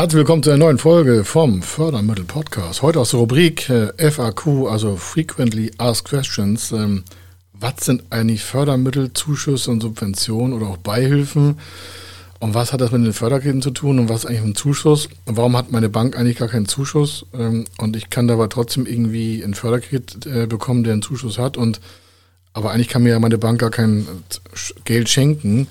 Herzlich willkommen zu einer neuen Folge vom Fördermittel Podcast. Heute aus der Rubrik äh, FAQ, also Frequently Asked Questions. Ähm, was sind eigentlich Fördermittel, Zuschüsse und Subventionen oder auch Beihilfen? Und was hat das mit den Förderkrediten zu tun und was ist eigentlich ein Zuschuss? Und warum hat meine Bank eigentlich gar keinen Zuschuss? Ähm, und ich kann da aber trotzdem irgendwie einen Förderkredit äh, bekommen, der einen Zuschuss hat. Und aber eigentlich kann mir ja meine Bank gar kein Geld schenken.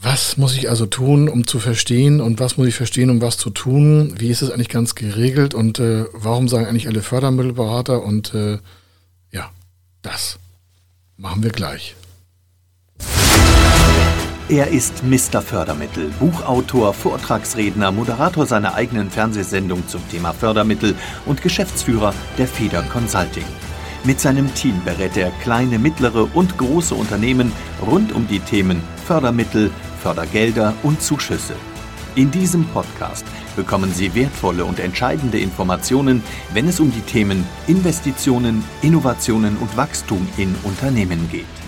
Was muss ich also tun, um zu verstehen und was muss ich verstehen, um was zu tun? Wie ist es eigentlich ganz geregelt und äh, warum sagen eigentlich alle Fördermittelberater und äh, ja, das machen wir gleich. Er ist Mr. Fördermittel, Buchautor, Vortragsredner, Moderator seiner eigenen Fernsehsendung zum Thema Fördermittel und Geschäftsführer der Feder Consulting. Mit seinem Team berät er kleine, mittlere und große Unternehmen rund um die Themen Fördermittel, Fördergelder und Zuschüsse. In diesem Podcast bekommen Sie wertvolle und entscheidende Informationen, wenn es um die Themen Investitionen, Innovationen und Wachstum in Unternehmen geht.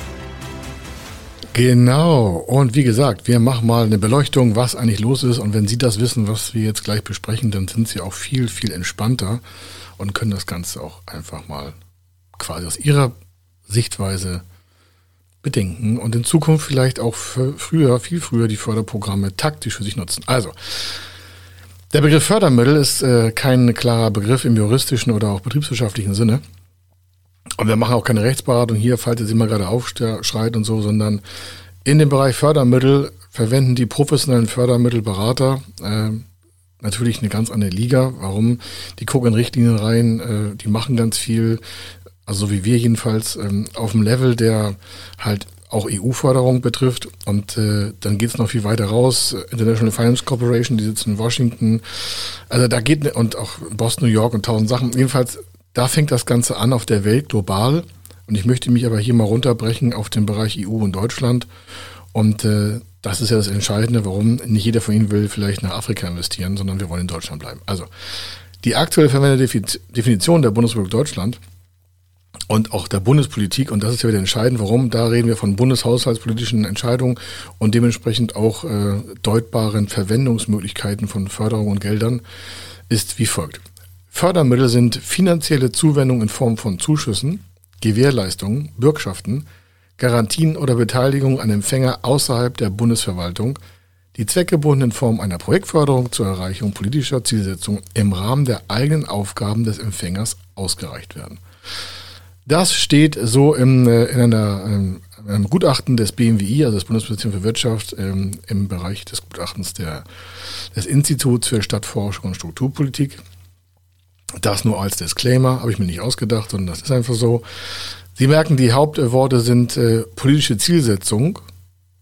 Genau. Und wie gesagt, wir machen mal eine Beleuchtung, was eigentlich los ist. Und wenn Sie das wissen, was wir jetzt gleich besprechen, dann sind Sie auch viel, viel entspannter und können das Ganze auch einfach mal quasi aus ihrer Sichtweise bedenken und in Zukunft vielleicht auch früher, viel früher die Förderprogramme taktisch für sich nutzen. Also, der Begriff Fördermittel ist äh, kein klarer Begriff im juristischen oder auch betriebswirtschaftlichen Sinne. Und wir machen auch keine Rechtsberatung hier, falls ihr sie mal gerade aufschreit und so, sondern in dem Bereich Fördermittel verwenden die professionellen Fördermittelberater äh, natürlich eine ganz andere Liga. Warum? Die gucken in Richtlinien rein, äh, die machen ganz viel, also wie wir jedenfalls, ähm, auf dem Level, der halt auch EU-Förderung betrifft. Und äh, dann geht es noch viel weiter raus. International Finance Corporation, die sitzt in Washington. Also da geht, und auch Boston, New York und tausend Sachen. Jedenfalls, da fängt das Ganze an auf der Welt global. Und ich möchte mich aber hier mal runterbrechen auf den Bereich EU und Deutschland. Und äh, das ist ja das Entscheidende, warum nicht jeder von Ihnen will vielleicht nach Afrika investieren, sondern wir wollen in Deutschland bleiben. Also die aktuell verwendete Definition der Bundesrepublik Deutschland und auch der Bundespolitik, und das ist ja wieder entscheidend, warum, da reden wir von bundeshaushaltspolitischen Entscheidungen und dementsprechend auch äh, deutbaren Verwendungsmöglichkeiten von Förderung und Geldern, ist wie folgt. Fördermittel sind finanzielle Zuwendungen in Form von Zuschüssen, Gewährleistungen, Bürgschaften, Garantien oder Beteiligung an Empfänger außerhalb der Bundesverwaltung, die zweckgebunden in Form einer Projektförderung zur Erreichung politischer Zielsetzungen im Rahmen der eigenen Aufgaben des Empfängers ausgereicht werden. Das steht so im, äh, in einer, ähm, einem Gutachten des BMWI, also des Bundesministeriums für Wirtschaft, ähm, im Bereich des Gutachtens der, des Instituts für Stadtforschung und Strukturpolitik. Das nur als Disclaimer, habe ich mir nicht ausgedacht, sondern das ist einfach so. Sie merken, die Hauptworte sind äh, politische Zielsetzung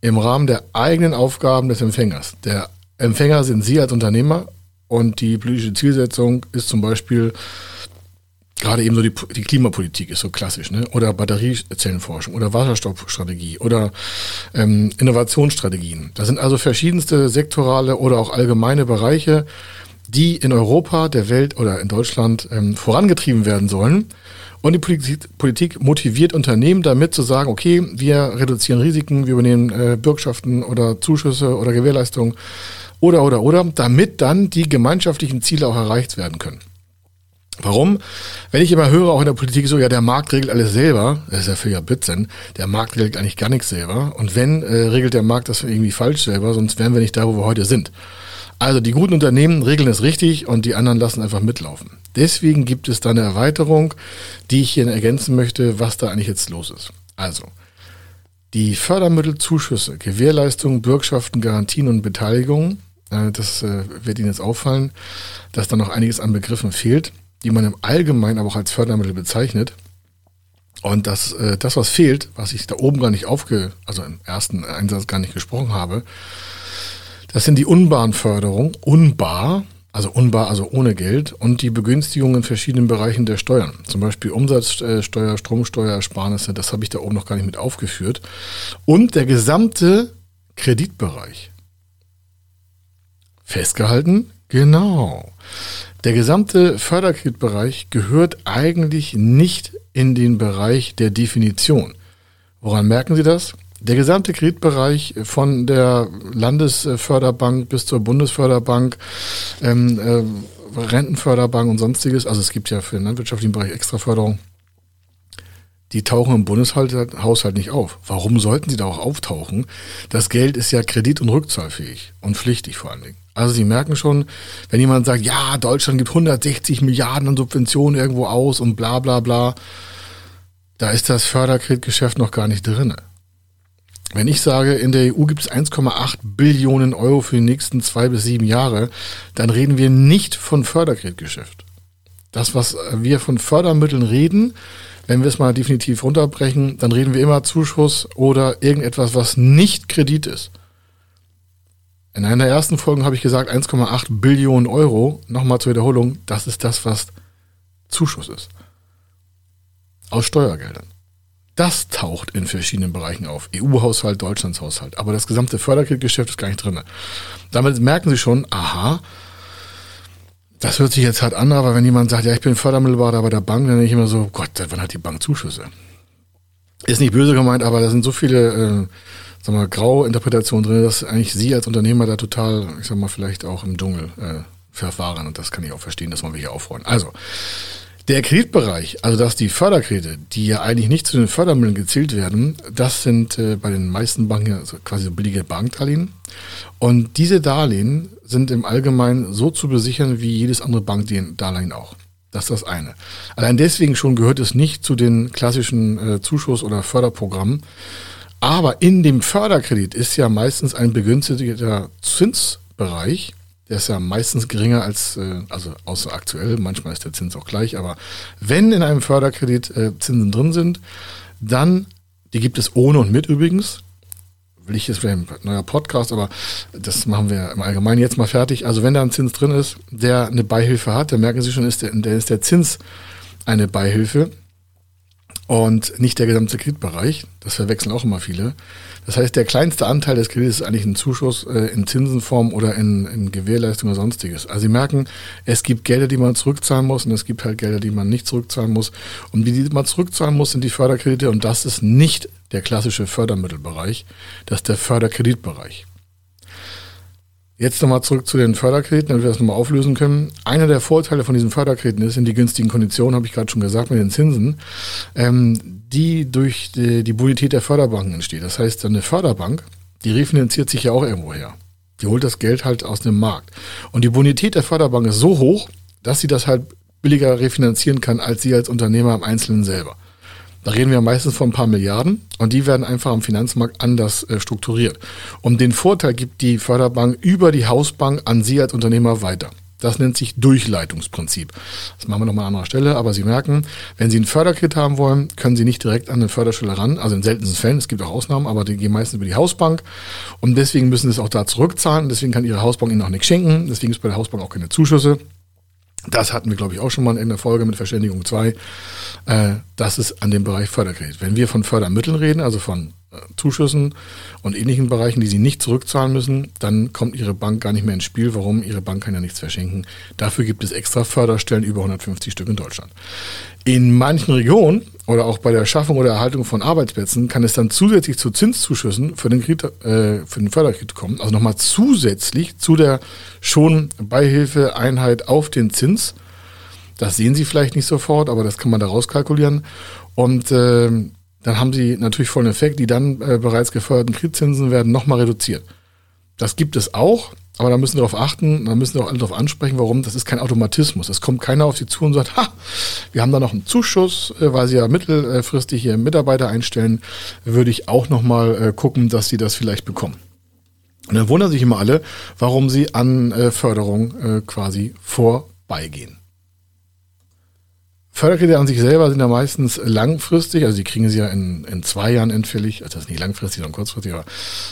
im Rahmen der eigenen Aufgaben des Empfängers. Der Empfänger sind Sie als Unternehmer und die politische Zielsetzung ist zum Beispiel gerade eben so die, die Klimapolitik ist so klassisch, ne? Oder Batteriezellenforschung oder Wasserstoffstrategie oder ähm, Innovationsstrategien. Das sind also verschiedenste sektorale oder auch allgemeine Bereiche, die in Europa, der Welt oder in Deutschland ähm, vorangetrieben werden sollen. Und die Politik, motiviert Unternehmen damit zu sagen, okay, wir reduzieren Risiken, wir übernehmen äh, Bürgschaften oder Zuschüsse oder Gewährleistungen oder, oder, oder, damit dann die gemeinschaftlichen Ziele auch erreicht werden können. Warum? Wenn ich immer höre, auch in der Politik so, ja, der Markt regelt alles selber, das ist ja ja Blödsinn, der Markt regelt eigentlich gar nichts selber. Und wenn, äh, regelt der Markt das irgendwie falsch selber, sonst wären wir nicht da, wo wir heute sind. Also die guten Unternehmen regeln es richtig und die anderen lassen einfach mitlaufen. Deswegen gibt es da eine Erweiterung, die ich hier ergänzen möchte, was da eigentlich jetzt los ist. Also, die Fördermittelzuschüsse, Gewährleistungen, Bürgschaften, Garantien und Beteiligungen, äh, das äh, wird Ihnen jetzt auffallen, dass da noch einiges an Begriffen fehlt die man im Allgemeinen aber auch als Fördermittel bezeichnet. Und das, äh, das, was fehlt, was ich da oben gar nicht aufge, also im ersten Einsatz gar nicht gesprochen habe, das sind die Unbahnförderung, unbar, also unbar, also ohne Geld, und die Begünstigung in verschiedenen Bereichen der Steuern. Zum Beispiel Umsatzsteuer, Stromsteuer, Ersparnisse, das habe ich da oben noch gar nicht mit aufgeführt. Und der gesamte Kreditbereich. Festgehalten? Genau. Der gesamte Förderkreditbereich gehört eigentlich nicht in den Bereich der Definition. Woran merken Sie das? Der gesamte Kreditbereich von der Landesförderbank bis zur Bundesförderbank, ähm, äh, Rentenförderbank und sonstiges, also es gibt ja für den landwirtschaftlichen Bereich Extraförderung, die tauchen im Bundeshaushalt nicht auf. Warum sollten sie da auch auftauchen? Das Geld ist ja kredit- und rückzahlfähig und pflichtig vor allen Dingen. Also Sie merken schon, wenn jemand sagt, ja, Deutschland gibt 160 Milliarden an Subventionen irgendwo aus und bla bla bla, da ist das Förderkreditgeschäft noch gar nicht drinne. Wenn ich sage, in der EU gibt es 1,8 Billionen Euro für die nächsten zwei bis sieben Jahre, dann reden wir nicht von Förderkreditgeschäft. Das, was wir von Fördermitteln reden, wenn wir es mal definitiv runterbrechen, dann reden wir immer Zuschuss oder irgendetwas, was nicht Kredit ist. In einer ersten Folgen habe ich gesagt 1,8 Billionen Euro. Nochmal zur Wiederholung, das ist das, was Zuschuss ist. Aus Steuergeldern. Das taucht in verschiedenen Bereichen auf. EU-Haushalt, Deutschlandshaushalt. Aber das gesamte Förderkreditgeschäft ist gar nicht drin. Damit merken Sie schon, aha, das hört sich jetzt hart an, aber wenn jemand sagt, ja, ich bin Fördermittelberater bei der Bank, dann denke ich immer so, Gott, wann hat die Bank Zuschüsse? Ist nicht böse gemeint, aber da sind so viele äh, sag mal, graue Interpretation drin, dass eigentlich Sie als Unternehmer da total, ich sag mal, vielleicht auch im Dschungel äh, verfahren. Und das kann ich auch verstehen, dass man hier aufräumen. Also, der Kreditbereich, also dass die Förderkredite, die ja eigentlich nicht zu den Fördermitteln gezählt werden, das sind äh, bei den meisten Banken also quasi billige Bankdarlehen. Und diese Darlehen sind im Allgemeinen so zu besichern wie jedes andere Bankdarlehen auch. Das ist das eine. Allein deswegen schon gehört es nicht zu den klassischen äh, Zuschuss- oder Förderprogrammen, aber in dem Förderkredit ist ja meistens ein begünstigter Zinsbereich. Der ist ja meistens geringer als, äh, also außer aktuell, manchmal ist der Zins auch gleich, aber wenn in einem Förderkredit äh, Zinsen drin sind, dann, die gibt es ohne und mit übrigens, will ich jetzt vielleicht ein neuer Podcast, aber das machen wir im Allgemeinen jetzt mal fertig. Also wenn da ein Zins drin ist, der eine Beihilfe hat, dann merken Sie schon, ist der, der ist der Zins eine Beihilfe und nicht der gesamte Kreditbereich. Das verwechseln auch immer viele. Das heißt, der kleinste Anteil des Kredits ist eigentlich ein Zuschuss äh, in Zinsenform oder in, in Gewährleistung oder sonstiges. Also Sie merken, es gibt Gelder, die man zurückzahlen muss und es gibt halt Gelder, die man nicht zurückzahlen muss. Und die, die man zurückzahlen muss, sind die Förderkredite und das ist nicht der klassische Fördermittelbereich, das ist der Förderkreditbereich. Jetzt nochmal zurück zu den Förderkrediten, damit wir das nochmal auflösen können. Einer der Vorteile von diesen Förderkrediten ist, sind die günstigen Konditionen, habe ich gerade schon gesagt, mit den Zinsen, ähm, die durch die, die Bonität der Förderbanken entsteht. Das heißt, eine Förderbank, die refinanziert sich ja auch irgendwo her. Die holt das Geld halt aus dem Markt. Und die Bonität der Förderbank ist so hoch, dass sie das halt billiger refinanzieren kann, als sie als Unternehmer im Einzelnen selber. Da reden wir meistens von ein paar Milliarden und die werden einfach am Finanzmarkt anders äh, strukturiert. Und den Vorteil gibt die Förderbank über die Hausbank an Sie als Unternehmer weiter. Das nennt sich Durchleitungsprinzip. Das machen wir nochmal an anderer Stelle, aber Sie merken, wenn Sie ein Förderkredit haben wollen, können Sie nicht direkt an eine Förderstelle ran, also in seltensten Fällen, es gibt auch Ausnahmen, aber die gehen meistens über die Hausbank und deswegen müssen Sie es auch da zurückzahlen, deswegen kann Ihre Hausbank Ihnen auch nichts schenken, deswegen ist bei der Hausbank auch keine Zuschüsse. Das hatten wir, glaube ich, auch schon mal in der Folge mit Verständigung 2. Äh, das ist an dem Bereich Förderkredit. Wenn wir von Fördermitteln reden, also von Zuschüssen und ähnlichen Bereichen, die Sie nicht zurückzahlen müssen, dann kommt Ihre Bank gar nicht mehr ins Spiel. Warum? Ihre Bank kann ja nichts verschenken. Dafür gibt es extra Förderstellen, über 150 Stück in Deutschland. In manchen Regionen oder auch bei der Schaffung oder Erhaltung von Arbeitsplätzen kann es dann zusätzlich zu Zinszuschüssen für den, Kredit, äh, für den Förderkredit kommen. Also nochmal zusätzlich zu der schon Beihilfeeinheit auf den Zins. Das sehen Sie vielleicht nicht sofort, aber das kann man da rauskalkulieren. Und äh, dann haben Sie natürlich vollen Effekt. Die dann äh, bereits geförderten Kreditzinsen werden nochmal reduziert. Das gibt es auch. Aber da müssen wir darauf achten, da müssen wir auch alle darauf ansprechen, warum. Das ist kein Automatismus. Es kommt keiner auf Sie zu und sagt, ha, wir haben da noch einen Zuschuss, äh, weil Sie ja mittelfristig hier Mitarbeiter einstellen, würde ich auch nochmal äh, gucken, dass Sie das vielleicht bekommen. Und dann wundern sich immer alle, warum sie an äh, Förderung quasi vorbeigehen. Förderkredite an sich selber sind ja meistens langfristig, also die kriegen sie ja in, in zwei Jahren entfällig, also das ist nicht langfristig, sondern kurzfristig, aber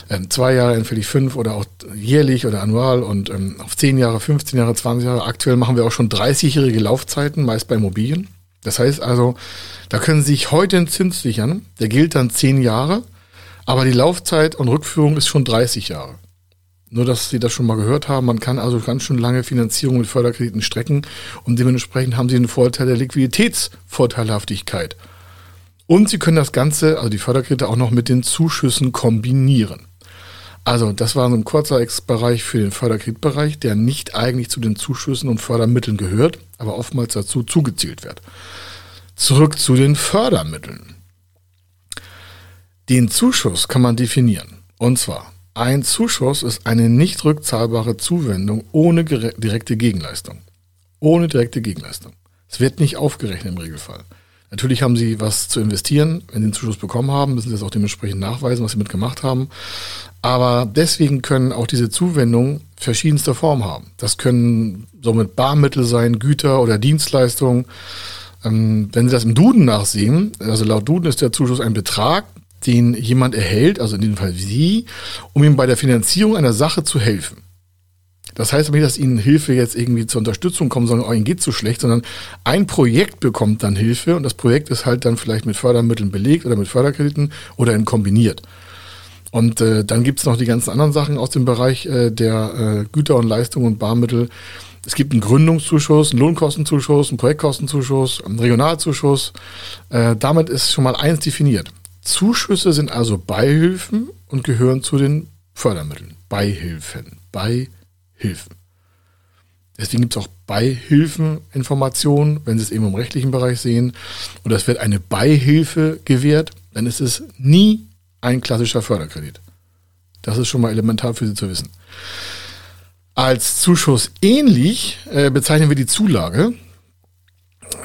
ähm, zwei Jahre entfällig, fünf oder auch jährlich oder annual und ähm, auf zehn Jahre, 15 Jahre, 20 Jahre. Aktuell machen wir auch schon 30-jährige Laufzeiten, meist bei Immobilien. Das heißt also, da können Sie sich heute einen Zins sichern, der gilt dann zehn Jahre, Aber die Laufzeit und Rückführung ist schon 30 Jahre. Nur, dass Sie das schon mal gehört haben, man kann also ganz schön lange Finanzierung mit Förderkrediten strecken und dementsprechend haben Sie einen Vorteil der Liquiditätsvorteilhaftigkeit. Und Sie können das Ganze, also die Förderkredite, auch noch mit den Zuschüssen kombinieren. Also, das war so ein kurzer Bereich für den Förderkreditbereich, der nicht eigentlich zu den Zuschüssen und Fördermitteln gehört, aber oftmals dazu zugezielt wird. Zurück zu den Fördermitteln. Den Zuschuss kann man definieren. Und zwar, ein Zuschuss ist eine nicht rückzahlbare Zuwendung ohne direkte Gegenleistung. Ohne direkte Gegenleistung. Es wird nicht aufgerechnet im Regelfall. Natürlich haben sie was zu investieren. Wenn sie den Zuschuss bekommen haben, müssen sie das auch dementsprechend nachweisen, was sie mitgemacht haben. Aber deswegen können auch diese Zuwendungen verschiedenste Formen haben. Das können somit Barmittel sein, Güter oder Dienstleistungen. Ähm, wenn Sie das im Duden nachsehen, also laut Duden ist der Zuschuss ein Betrag, den jemand erhält, also in dem Fall Sie, um ihm bei der Finanzierung einer Sache zu helfen. Das heißt aber nicht, dass ihnen Hilfe jetzt irgendwie zur Unterstützung kommt, sondern oh, ihnen geht so schlecht, sondern ein Projekt bekommt dann Hilfe und das Projekt ist halt dann vielleicht mit Fördermitteln belegt oder mit Förderkrediten oder in kombiniert. Und äh, dann gibt's noch die ganzen anderen Sachen aus dem Bereich äh, der äh, Güter und Leistungen und Barmittel. Es gibt einen Gründungszuschuss, einen Lohnkostenzuschuss, einen Projektkostenzuschuss, einen Regionalzuschuss. Äh, damit ist schon mal eins definiert. Zuschüsse sind also Beihilfen und gehören zu den Fördermitteln. Beihilfen. Beihilfen. Hilfen. Deswegen gibt es auch Beihilfeninformationen, wenn Sie es eben im rechtlichen Bereich sehen. Und es wird eine Beihilfe gewährt, dann ist es nie ein klassischer Förderkredit. Das ist schon mal elementar für Sie zu wissen. Als Zuschuss ähnlich äh, bezeichnen wir die Zulage.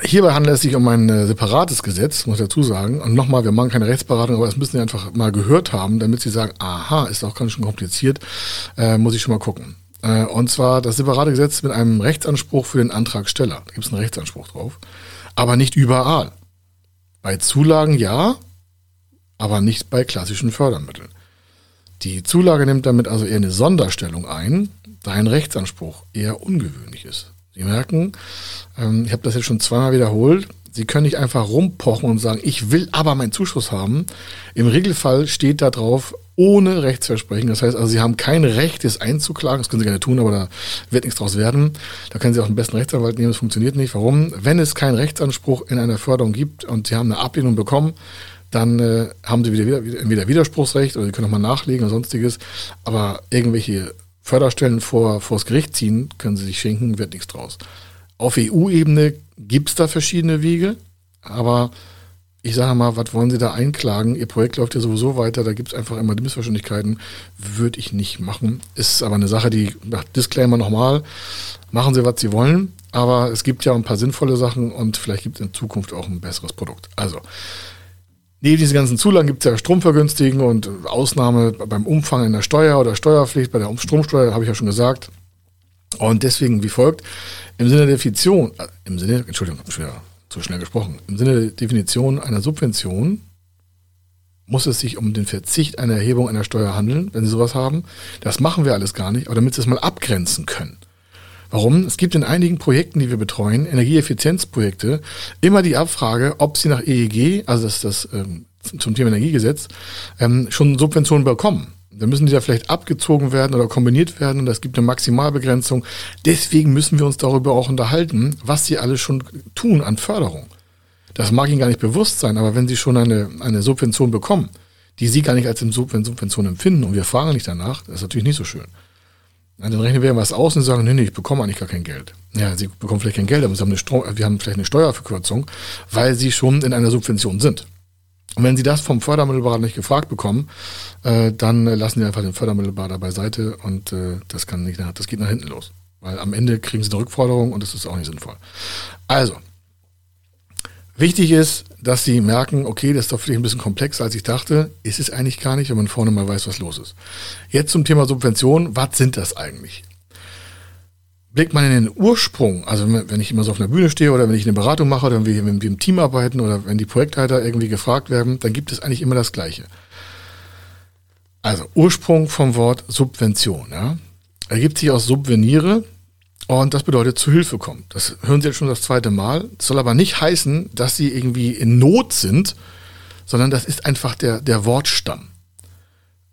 Hierbei handelt es sich um ein äh, separates Gesetz, muss ich dazu sagen. Und nochmal, wir machen keine Rechtsberatung, aber das müssen Sie einfach mal gehört haben, damit Sie sagen, aha, ist auch ganz schön kompliziert, äh, muss ich schon mal gucken. Äh, und zwar das separate Gesetz mit einem Rechtsanspruch für den Antragsteller. Da gibt es einen Rechtsanspruch drauf. Aber nicht überall. Bei Zulagen ja, aber nicht bei klassischen Fördermitteln. Die Zulage nimmt damit also eher eine Sonderstellung ein, da ein Rechtsanspruch eher ungewöhnlich ist. Sie merken, ähm, ich habe das jetzt schon zweimal wiederholt, Sie können nicht einfach rumpochen und sagen, ich will aber meinen Zuschuss haben. Im Regelfall steht da drauf, ohne Rechtsversprechen. Das heißt also, Sie haben kein Recht, es einzuklagen. Das können Sie gerne tun, aber da wird nichts draus werden. Da können Sie auch den besten Rechtsanwalt nehmen. Das funktioniert nicht. Warum? Wenn es keinen Rechtsanspruch in einer Förderung gibt und Sie haben eine Ablehnung bekommen, dann äh, haben Sie wieder, wieder, entweder Widerspruchsrecht oder Sie können nochmal nachlegen oder sonstiges. Aber irgendwelche Förderstellen vor, vors Gericht ziehen, können Sie sich schenken, wird nichts draus. Auf EU-Ebene gibt es da verschiedene Wege, aber ich sage mal, was wollen Sie da einklagen? Ihr Projekt läuft ja sowieso weiter, da gibt es einfach immer die Missverständlichkeiten. Würde ich nicht machen. Ist aber eine Sache, die, Disclaimer nochmal, machen Sie, was Sie wollen, aber es gibt ja ein paar sinnvolle Sachen und vielleicht gibt es in Zukunft auch ein besseres Produkt. Also, neben diesen ganzen Zulagen gibt es ja Stromvergünstigen und Ausnahme beim Umfang in der Steuer oder Steuerpflicht, bei der Stromsteuer, habe ich ja schon gesagt. Und deswegen wie folgt, im Sinne der Definition, äh, im Sinne, Entschuldigung, schon wieder zu schnell gesprochen, im Sinne der Definition einer Subvention muss es sich um den Verzicht einer Erhebung einer Steuer handeln, wenn Sie sowas haben. Das machen wir alles gar nicht, aber damit Sie es mal abgrenzen können. Warum? Es gibt in einigen Projekten, die wir betreuen, Energieeffizienzprojekte, immer die Abfrage, ob sie nach EEG, also das, das ähm, zum Thema Energiegesetz, ähm, schon Subventionen bekommen. Dann müssen die da vielleicht abgezogen werden oder kombiniert werden und es gibt eine Maximalbegrenzung. Deswegen müssen wir uns darüber auch unterhalten, was sie alles schon tun an Förderung. Das mag Ihnen gar nicht bewusst sein, aber wenn Sie schon eine, eine Subvention bekommen, die Sie gar nicht als Subvention empfinden und wir fragen nicht danach, das ist natürlich nicht so schön. Dann rechnen wir was aus und sagen, nee, nee, ich bekomme eigentlich gar kein Geld. Ja, Sie bekommen vielleicht kein Geld, aber Sie haben eine Stro wir haben vielleicht eine Steuerverkürzung, weil Sie schon in einer Subvention sind. Und wenn Sie das vom Fördermittelberater nicht gefragt bekommen, äh, dann lassen Sie einfach den Fördermittelberater beiseite und äh, das kann nicht, das geht nach hinten los. Weil am Ende kriegen Sie eine Rückforderung und das ist auch nicht sinnvoll. Also, wichtig ist, dass Sie merken, okay, das ist doch vielleicht ein bisschen komplexer, als ich dachte. Ist es eigentlich gar nicht, wenn man vorne mal weiß, was los ist. Jetzt zum Thema Subvention. Was sind das eigentlich? blickt man in den Ursprung, also wenn ich immer so auf einer Bühne stehe oder wenn ich eine Beratung mache oder wenn wir, wir im Team arbeiten oder wenn die Projektleiter irgendwie gefragt werden, dann gibt es eigentlich immer das Gleiche. Also Ursprung vom Wort Subvention, ja. Ergibt sich aus Subveniere und das bedeutet zu Hilfe kommen. Das hören Sie jetzt schon das zweite Mal. Das soll aber nicht heißen, dass Sie irgendwie in Not sind, sondern das ist einfach der, der Wortstamm.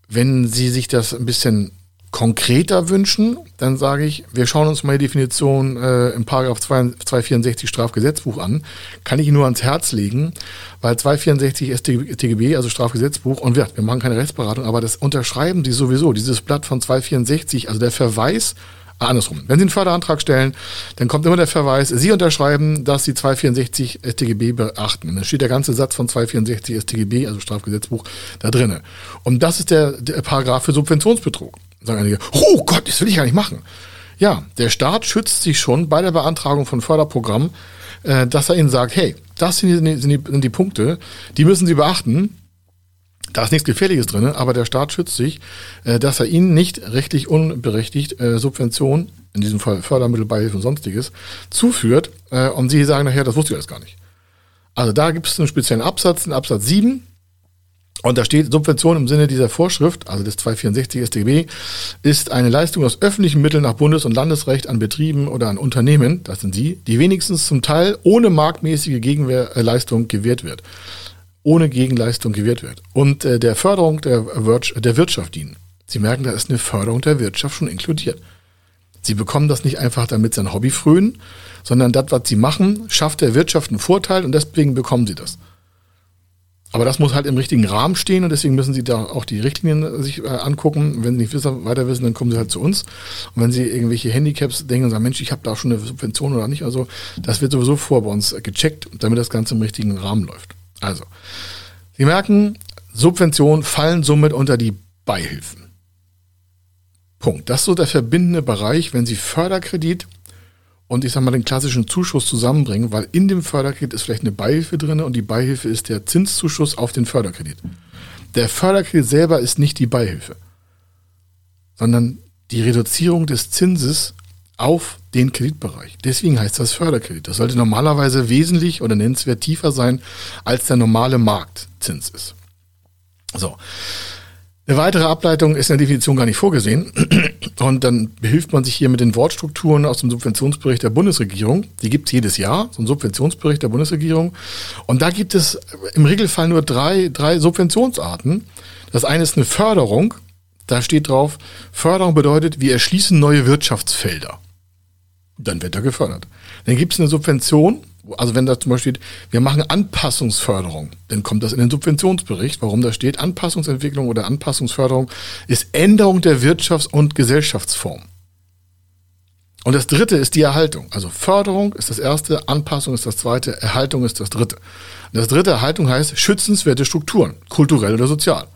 Wenn Sie sich das ein bisschen konkreter wünschen, dann sage ich, wir schauen uns mal die Definition äh, im Paragraph 264 Strafgesetzbuch an. Kann ich Ihnen nur ans Herz legen, weil 264 StGB, also Strafgesetzbuch, und wir, wir machen keine Rechtsberatung, aber das unterschreiben Sie sowieso, dieses Blatt von 264, also der Verweis andersrum. Wenn Sie einen Förderantrag stellen, dann kommt immer der Verweis, Sie unterschreiben, dass Sie 264 StGB beachten. Und dann steht der ganze Satz von 264 StGB, also Strafgesetzbuch, da drinnen. Und das ist der, der Paragraph für Subventionsbetrug. Sagen einige, oh Gott, das will ich gar nicht machen. Ja, der Staat schützt sich schon bei der Beantragung von Förderprogrammen, äh, dass er ihnen sagt, hey, das sind die, sind, die, sind die Punkte, die müssen Sie beachten. Da ist nichts Gefährliches drin, aber der Staat schützt sich, äh, dass er ihnen nicht rechtlich unberechtigt äh, Subventionen, in diesem Fall Fördermittel, Beihilfe und sonstiges, zuführt. Äh, und sie sagen nachher, das wusste ich alles gar nicht. Also da gibt es einen speziellen Absatz, einen Absatz 7, und da steht, Subvention im Sinne dieser Vorschrift, also des 264 StGB, ist eine Leistung aus öffentlichen Mitteln nach Bundes- und Landesrecht an Betrieben oder an Unternehmen, das sind sie, die wenigstens zum Teil ohne marktmäßige Gegenleistung gewährt wird ohne Gegenleistung gewährt wird und äh, der Förderung der, der Wirtschaft dienen. Sie merken, da ist eine Förderung der Wirtschaft schon inkludiert. Sie bekommen das nicht einfach, damit sie ein Hobby frönen, sondern das, was sie machen, schafft der Wirtschaft einen Vorteil und deswegen bekommen sie das. Aber das muss halt im richtigen Rahmen stehen und deswegen müssen Sie da auch die Richtlinien sich äh, angucken. Wenn Sie nicht weiter wissen, dann kommen Sie halt zu uns. Und wenn Sie irgendwelche Handicaps denken und sagen, Mensch, ich habe da schon eine Subvention oder nicht, also das wird sowieso vor bei uns gecheckt, damit das Ganze im richtigen Rahmen läuft. Also, Sie merken, Subventionen fallen somit unter die Beihilfen. Punkt. Das ist so der verbindende Bereich, wenn Sie Förderkredit und ich sag mal den klassischen Zuschuss zusammenbringen, weil in dem Förderkredit ist vielleicht eine Beihilfe drin und die Beihilfe ist der Zinszuschuss auf den Förderkredit. Der Förderkredit selber ist nicht die Beihilfe, sondern die Reduzierung des Zinses auf den Kreditbereich. Deswegen heißt das Förderkredit. Das sollte normalerweise wesentlich oder nennenswert tiefer sein, als der normale Marktzins ist. So. Eine weitere Ableitung ist in der Definition gar nicht vorgesehen. Und dann behilft man sich hier mit den Wortstrukturen aus dem Subventionsbericht der Bundesregierung. Die gibt es jedes Jahr, so ein Subventionsbericht der Bundesregierung. Und da gibt es im Regelfall nur drei, drei Subventionsarten. Das eine ist eine Förderung. Da steht drauf, Förderung bedeutet, wir erschließen neue Wirtschaftsfelder dann wird er gefördert. Dann gibt es eine Subvention, also wenn da zum Beispiel steht, wir machen Anpassungsförderung, dann kommt das in den Subventionsbericht, warum da steht, Anpassungsentwicklung oder Anpassungsförderung ist Änderung der Wirtschafts- und Gesellschaftsform. Und das dritte ist die Erhaltung. Also Förderung ist das erste, Anpassung ist das zweite, Erhaltung ist das dritte. Und das dritte Erhaltung heißt schützenswerte Strukturen, kulturell oder sozial.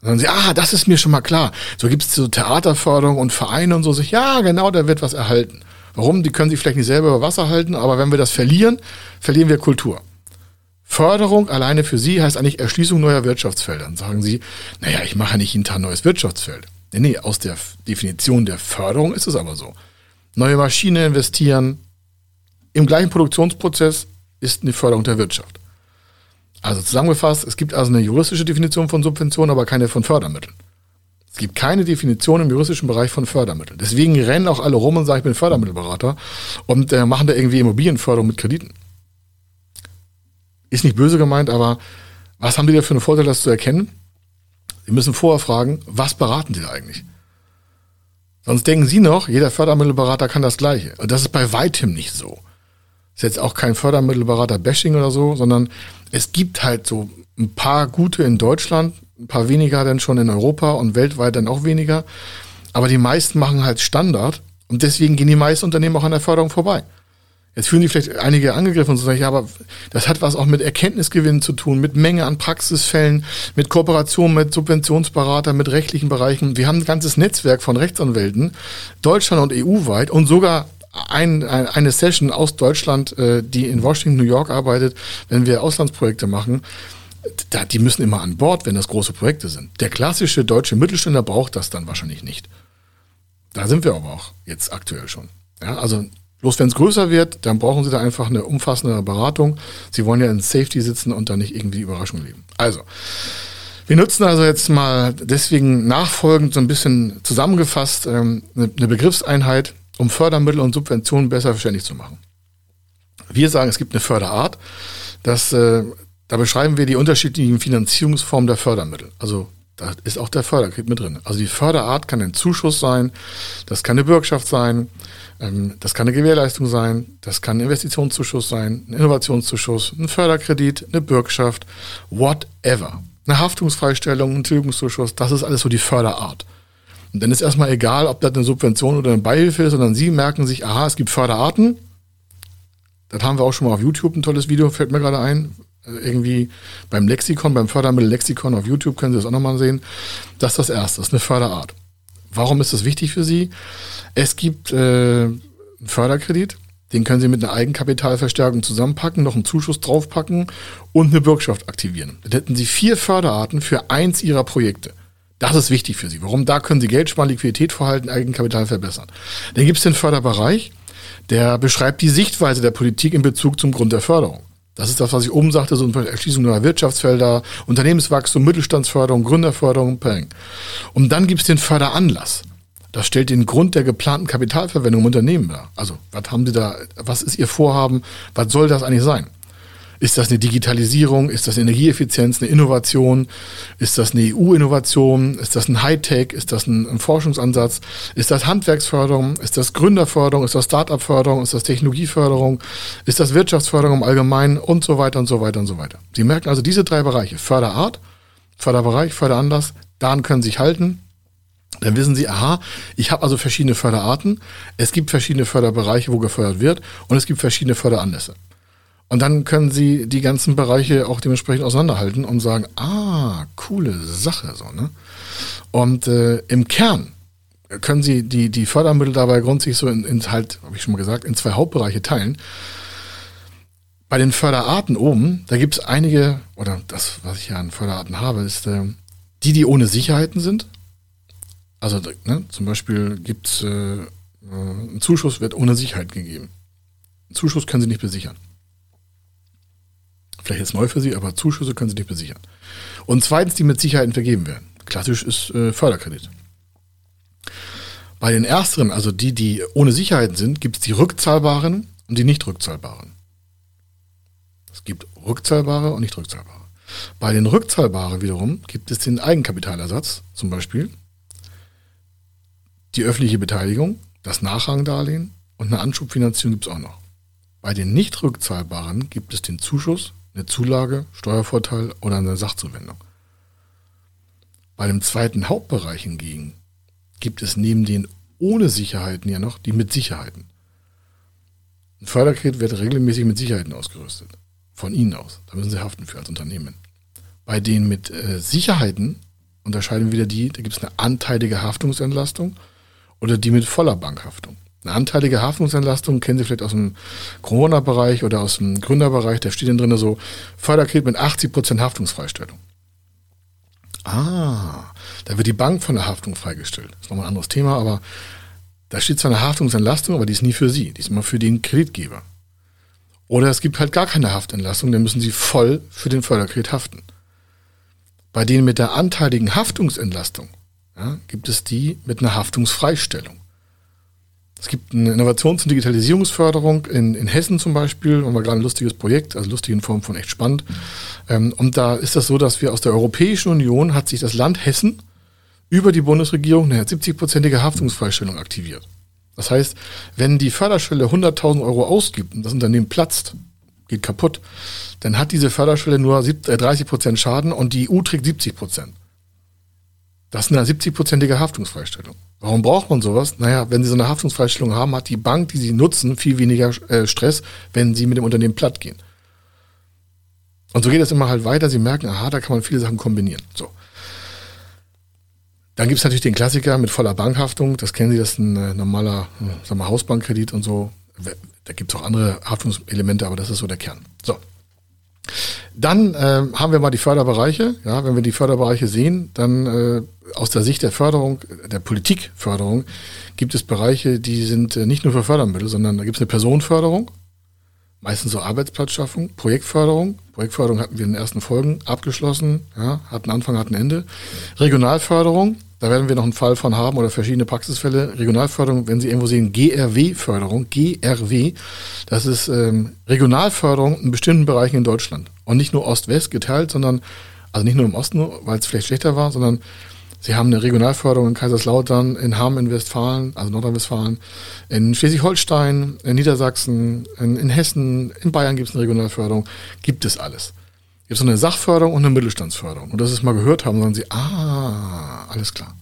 Dann sagen sie, ah, das ist mir schon mal klar. So gibt es so Theaterförderung und Vereine und so. Sich, ja, genau, da wird was erhalten. Warum? Die können sich vielleicht nicht selber über Wasser halten, aber wenn wir das verlieren, verlieren wir Kultur. Förderung alleine für Sie heißt eigentlich Erschließung neuer Wirtschaftsfelder. Dann sagen Sie, naja, ich mache nicht jeden Tag ein neues Wirtschaftsfeld. Nee, nee, aus der Definition der Förderung ist es aber so. Neue Maschine investieren, im gleichen Produktionsprozess ist eine Förderung der Wirtschaft. Also zusammengefasst, es gibt also eine juristische Definition von Subventionen, aber keine von Fördermitteln. Es gibt keine Definition im juristischen Bereich von Fördermitteln. Deswegen rennen auch alle rum und sagen, ich bin Fördermittelberater und äh, machen da irgendwie Immobilienförderung mit Krediten. Ist nicht böse gemeint, aber was haben die da für einen Vorteil, das zu erkennen? Sie müssen vorher fragen, was beraten die da eigentlich? Sonst denken Sie noch, jeder Fördermittelberater kann das Gleiche. Und das ist bei weitem nicht so. Ist jetzt auch kein Fördermittelberater-Bashing oder so, sondern es gibt halt so ein paar gute in Deutschland, ein paar weniger dann schon in Europa und weltweit dann auch weniger. Aber die meisten machen halt Standard und deswegen gehen die meisten Unternehmen auch an der Förderung vorbei. Jetzt fühlen die vielleicht einige angegriffen und so ja, aber das hat was auch mit Erkenntnisgewinnen zu tun, mit Menge an Praxisfällen, mit Kooperation mit Subventionsberatern, mit rechtlichen Bereichen. Wir haben ein ganzes Netzwerk von Rechtsanwälten, Deutschland und EU-weit und sogar ein, eine Session aus Deutschland, äh, die in Washington, New York arbeitet, wenn wir Auslandsprojekte machen da, die müssen immer an Bord, wenn das große Projekte sind. Der klassische deutsche Mittelständler braucht das dann wahrscheinlich nicht. Da sind wir aber auch jetzt aktuell schon. Ja, also bloß wenn es größer wird, dann brauchen sie da einfach eine umfassende Beratung. Sie wollen ja in Safety sitzen und da nicht irgendwie Überraschung leben. Also, wir nutzen also jetzt mal deswegen nachfolgend so ein bisschen zusammengefasst ähm, eine, eine Begriffseinheit, um Fördermittel und Subventionen besser verständlich zu machen. Wir sagen, es gibt eine Förderart. Das, äh, da beschreiben wir die unterschiedlichen Finanzierungsformen der Fördermittel. Also Da ist auch der Förderkredit mit drin. Also die Förderart kann ein Zuschuss sein, das kann eine Bürgschaft sein, ähm, das kann eine Gewährleistung sein, das kann ein Investitionszuschuss sein, ein Innovationszuschuss, ein Förderkredit, eine Bürgschaft, whatever. Eine Haftungsfreistellung, ein Tilgungszuschuss, das ist alles so die Förderart. Und dann ist erstmal egal, ob das eine Subvention oder eine Beihilfe ist, sondern Sie merken sich, aha, es gibt Förderarten. Das haben wir auch schon mal auf YouTube, ein tolles Video, fällt mir gerade ein. Äh, irgendwie beim Lexikon, beim Fördermittel Lexikon auf YouTube können Sie das auch nochmal sehen. Das ist das Erste, das ist eine Förderart. Warum ist das wichtig für Sie? Es gibt äh, einen Förderkredit, den können Sie mit einer Eigenkapitalverstärkung zusammenpacken, noch einen Zuschuss draufpacken und eine Bürgschaft aktivieren. Dann hätten Sie vier Förderarten für eins Ihrer Projekte. Das ist wichtig für Sie. Warum? Da können Sie Geld sparen, Liquidität vorhalten, Eigenkapital verbessern. Dann gibt es den Förderbereich, der beschreibt die Sichtweise der Politik in Bezug zum Grund der Förderung. Das ist das, was ich oben sagte, so Erschließung neuer Wirtschaftsfelder, Unternehmenswachstum, Mittelstandsförderung, Gründerförderung, Peng. Und dann gibt es den Förderanlass. Das stellt den Grund der geplanten Kapitalverwendung im Unternehmen dar. Also, was haben Sie da, was ist Ihr Vorhaben, was soll das eigentlich sein? Ist das eine Digitalisierung? Ist das Energieeffizienz, eine Innovation? Ist das eine EU-Innovation? Ist das ein Hightech? Ist das ein, ein, Forschungsansatz? Ist das Handwerksförderung? Ist das Gründerförderung? Ist das Startup-Förderung? Ist das Technologieförderung? Ist das Wirtschaftsförderung im Allgemeinen? Und so weiter und so weiter und so weiter. Sie merken also diese drei Bereiche. Förderart, Förderbereich, Förderanlass, daran können Sie sich halten. Dann wissen Sie, aha, ich habe also verschiedene Förderarten, es gibt verschiedene Förderbereiche, wo gefördert wird und es gibt verschiedene Förderanlässe. Und dann können Sie die ganzen Bereiche auch dementsprechend auseinanderhalten und sagen, ah, coole Sache, so, ne? Und äh, im Kern können Sie die, die Fördermittel dabei grundsätzlich so in, in halt, habe ich schon mal gesagt, in zwei Hauptbereiche teilen. Bei den Förderarten oben, da gibt es einige, oder das, was ich ja an Förderarten habe, ist äh, die, die ohne Sicherheiten sind. Also ne, zum Beispiel gibt es äh, äh, ein Zuschuss wird ohne Sicherheit gegeben. Zuschuss können Sie nicht besichern. Vielleicht jetzt neu für Sie, aber Zuschüsse können Sie nicht besichern. Und zweitens, die mit Sicherheiten vergeben werden. Klassisch ist äh, Förderkredit. Bei den ersteren, also die, die ohne Sicherheiten sind, gibt es die rückzahlbaren und die nicht rückzahlbaren. Es gibt rückzahlbare und nicht rückzahlbare. Bei den rückzahlbaren wiederum gibt es den Eigenkapitalersatz, zum Beispiel die öffentliche Beteiligung, das Nachrangdarlehen und eine Anschubfinanzierung gibt es auch noch. Bei den nicht rückzahlbaren gibt es den Zuschuss eine Zulage, Steuervorteil oder eine Sachzuwendung. Bei dem zweiten Hauptbereich hingegen gibt es neben den ohne Sicherheiten ja noch die mit Sicherheiten. Ein Förderkredit wird regelmäßig mit Sicherheiten ausgerüstet. Von Ihnen aus. Da müssen Sie haften für als Unternehmen. Bei den mit äh, Sicherheiten unterscheiden wieder die, da gibt es eine anteilige Haftungsentlastung oder die mit voller Bankhaftung. Eine anteilige Haftungsentlastung kennen Sie vielleicht aus dem Corona-Bereich oder aus dem Gründerbereich. Da steht dann drin so Förderkredit mit 80 Prozent Haftungsfreistellung. Ah, da wird die Bank von der Haftung freigestellt. Das ist nochmal ein anderes Thema, aber da steht zwar eine Haftungsentlastung, aber die ist nie für Sie. Die ist immer für den Kreditgeber. Oder es gibt halt gar keine Haftentlastung, dann müssen Sie voll für den Förderkredit haften. Bei denen mit der anteiligen Haftungsentlastung ja, gibt es die mit einer Haftungsfreistellung. Es gibt eine Innovations- und Digitalisierungsförderung in, in Hessen zum Beispiel, und war gerade ein lustiges Projekt, also lustig in Form von echt spannend. Ähm, und da ist das so, dass wir aus der Europäischen Union hat sich das Land Hessen über die Bundesregierung eine 70-prozentige Haftungsfreistellung aktiviert. Das heißt, wenn die Förderschwelle 100.000 Euro ausgibt und das Unternehmen platzt, geht kaputt, dann hat diese Förderschwelle nur 30 äh, Prozent Schaden und die EU trägt 70 Prozent. Das ist eine 70-prozentige Haftungsfreistellung. Warum braucht man sowas? Naja, wenn Sie so eine Haftungsfreistellung haben, hat die Bank, die Sie nutzen, viel weniger äh, Stress, wenn Sie mit dem Unternehmen platt gehen. Und so geht es immer halt weiter. Sie merken, aha, da kann man viele Sachen kombinieren. So. Dann gibt es natürlich den Klassiker mit voller Bankhaftung. Das kennen Sie, das ist ein äh, normaler äh, Hausbankkredit und so. Da gibt es auch andere Haftungselemente, aber das ist so der Kern. So. Dann äh, haben wir mal die Förderbereiche. Ja, wenn wir die Förderbereiche sehen, dann äh, aus der Sicht der Förderung, der Politikförderung, gibt es Bereiche, die sind äh, nicht nur für Fördermittel, sondern da gibt es eine Personenförderung, meistens so Arbeitsplatzschaffung, Projektförderung. Projektförderung hatten wir in den ersten Folgen abgeschlossen, ja, hat einen Anfang, hat ein Ende. Regionalförderung, da werden wir noch einen Fall von haben oder verschiedene Praxisfälle. Regionalförderung, wenn Sie irgendwo sehen, GRW-Förderung, GRW, das ist ähm, Regionalförderung in bestimmten Bereichen in Deutschland. Und nicht nur Ost-West geteilt, sondern Also nicht nur im Osten, weil es vielleicht schlechter war, sondern sie haben eine Regionalförderung in Kaiserslautern, in Hamm in Westfalen, also Nordrhein-Westfalen, in Schleswig-Holstein, in Niedersachsen, in, in, Hessen, in Bayern gibt es eine Regionalförderung. Gibt es alles. Gibt es eine Sachförderung und eine Mittelstandsförderung. Und das ist mal gehört haben, sagen sie, ah, alles klar.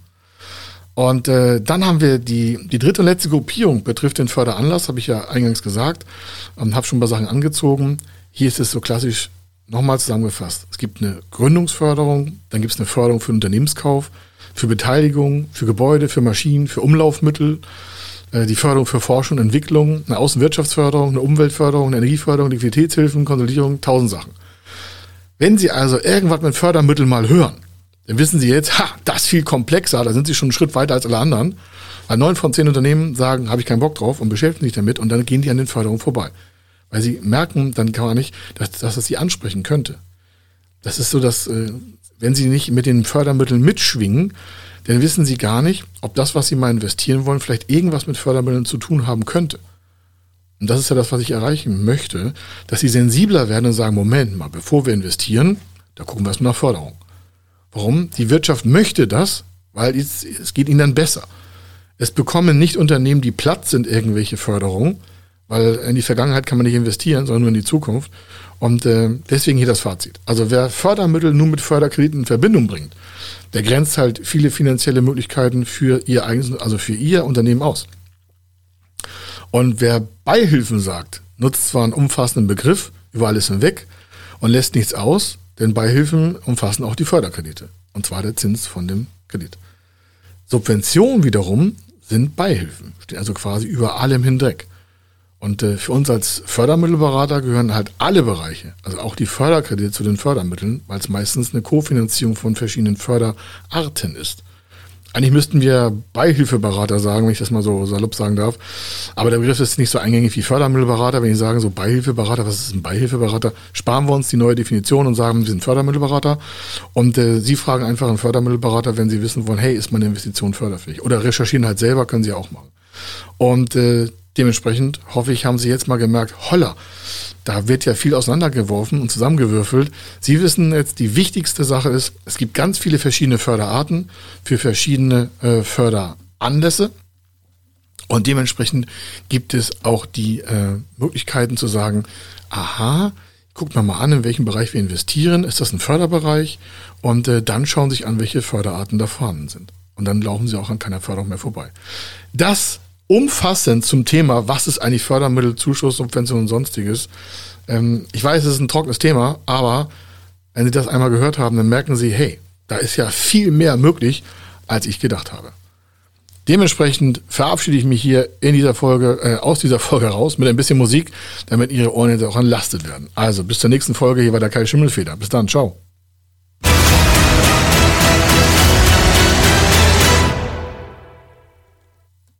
Und äh, dann haben wir die, die dritte und letzte Gruppierung, betrifft den Förderanlass, habe ich ja eingangs gesagt, und habe schon ein paar Sachen angezogen. Hier ist es so klassisch nochmal zusammengefasst. Es gibt eine Gründungsförderung, dann gibt es eine Förderung für Unternehmenskauf, für Beteiligung, für Gebäude, für Maschinen, für Umlaufmittel, äh, die Förderung für Forschung und Entwicklung, eine Außenwirtschaftsförderung, eine Umweltförderung, eine Energieförderung, Liquiditätshilfen, Konsolidierung, tausend Sachen. Wenn Sie also irgendwas mit Fördermitteln mal hören, dann wissen Sie jetzt, ha, das ist viel komplexer, da sind Sie schon einen Schritt weiter als alle anderen. Weil neun von zehn Unternehmen sagen, habe ich keinen Bock drauf und beschäftigen sich damit und dann gehen die an den Förderungen vorbei. Weil sie merken dann gar nicht, dass, dass es sie ansprechen könnte. Das ist so, dass, äh, wenn sie nicht mit den Fördermitteln mitschwingen, dann wissen sie gar nicht, ob das, was sie mal investieren wollen, vielleicht irgendwas mit Fördermitteln zu tun haben könnte. Und das ist ja das, was ich erreichen möchte, dass sie sensibler werden und sagen, Moment mal, bevor wir investieren, da gucken wir erstmal nach Förderung. Warum? Die Wirtschaft möchte das, weil es, es geht ihnen dann besser. Es bekommen nicht Unternehmen, die platt sind, irgendwelche Förderungen, weil in die Vergangenheit kann man nicht investieren, sondern nur in die Zukunft. Und äh, deswegen hier das Fazit. Also wer Fördermittel nur mit Förderkrediten in Verbindung bringt, der grenzt halt viele finanzielle Möglichkeiten für ihr eigenes, also für ihr Unternehmen aus. Und wer Beihilfen sagt, nutzt zwar einen umfassenden Begriff über alles hinweg und lässt nichts aus, denn Beihilfen umfassen auch die Förderkredite. Und zwar der Zins von dem Kredit. Subventionen wiederum sind Beihilfen, stehen also quasi über allem hinweg. Und äh, für uns als Fördermittelberater gehören halt alle Bereiche, also auch die Förderkredite zu den Fördermitteln, weil es meistens eine Kofinanzierung von verschiedenen Förderarten ist. Eigentlich müssten wir Beihilfeberater sagen, wenn ich das mal so salopp sagen darf. Aber der Begriff ist nicht so eingängig wie Fördermittelberater. Wenn ich sage so Beihilfeberater, was ist ein Beihilfeberater? Sparen wir uns die neue Definition und sagen, wir sind Fördermittelberater. Und äh, Sie fragen einfach einen Fördermittelberater, wenn Sie wissen wollen, hey, ist meine Investition förderfähig? Oder recherchieren halt selber, können Sie auch machen. Und äh, dementsprechend hoffe ich, haben Sie jetzt mal gemerkt, holla, da wird ja viel auseinandergeworfen und zusammengewürfelt. Sie wissen jetzt, die wichtigste Sache ist, es gibt ganz viele verschiedene Förderarten für verschiedene äh, Förderanlässe. Und dementsprechend gibt es auch die äh, Möglichkeiten zu sagen, aha, guckt man mal an, in welchem Bereich wir investieren. Ist das ein Förderbereich? Und äh, dann schauen sich an, welche Förderarten da vorhanden sind. Und dann laufen sie auch an keiner Förderung mehr vorbei. Das umfassend zum Thema, was ist eigentlich Fördermittel, Zuschuss, Subvention und sonstiges. Ähm, ich weiß, es ist ein trockenes Thema, aber wenn Sie das einmal gehört haben, dann merken Sie, hey, da ist ja viel mehr möglich, als ich gedacht habe. Dementsprechend verabschiede ich mich hier in dieser Folge, äh, aus dieser Folge raus mit ein bisschen Musik, damit Ihre Ohren jetzt auch entlastet werden. Also bis zur nächsten Folge. Hier war der Kai Schimmelfeder. Bis dann. Ciao.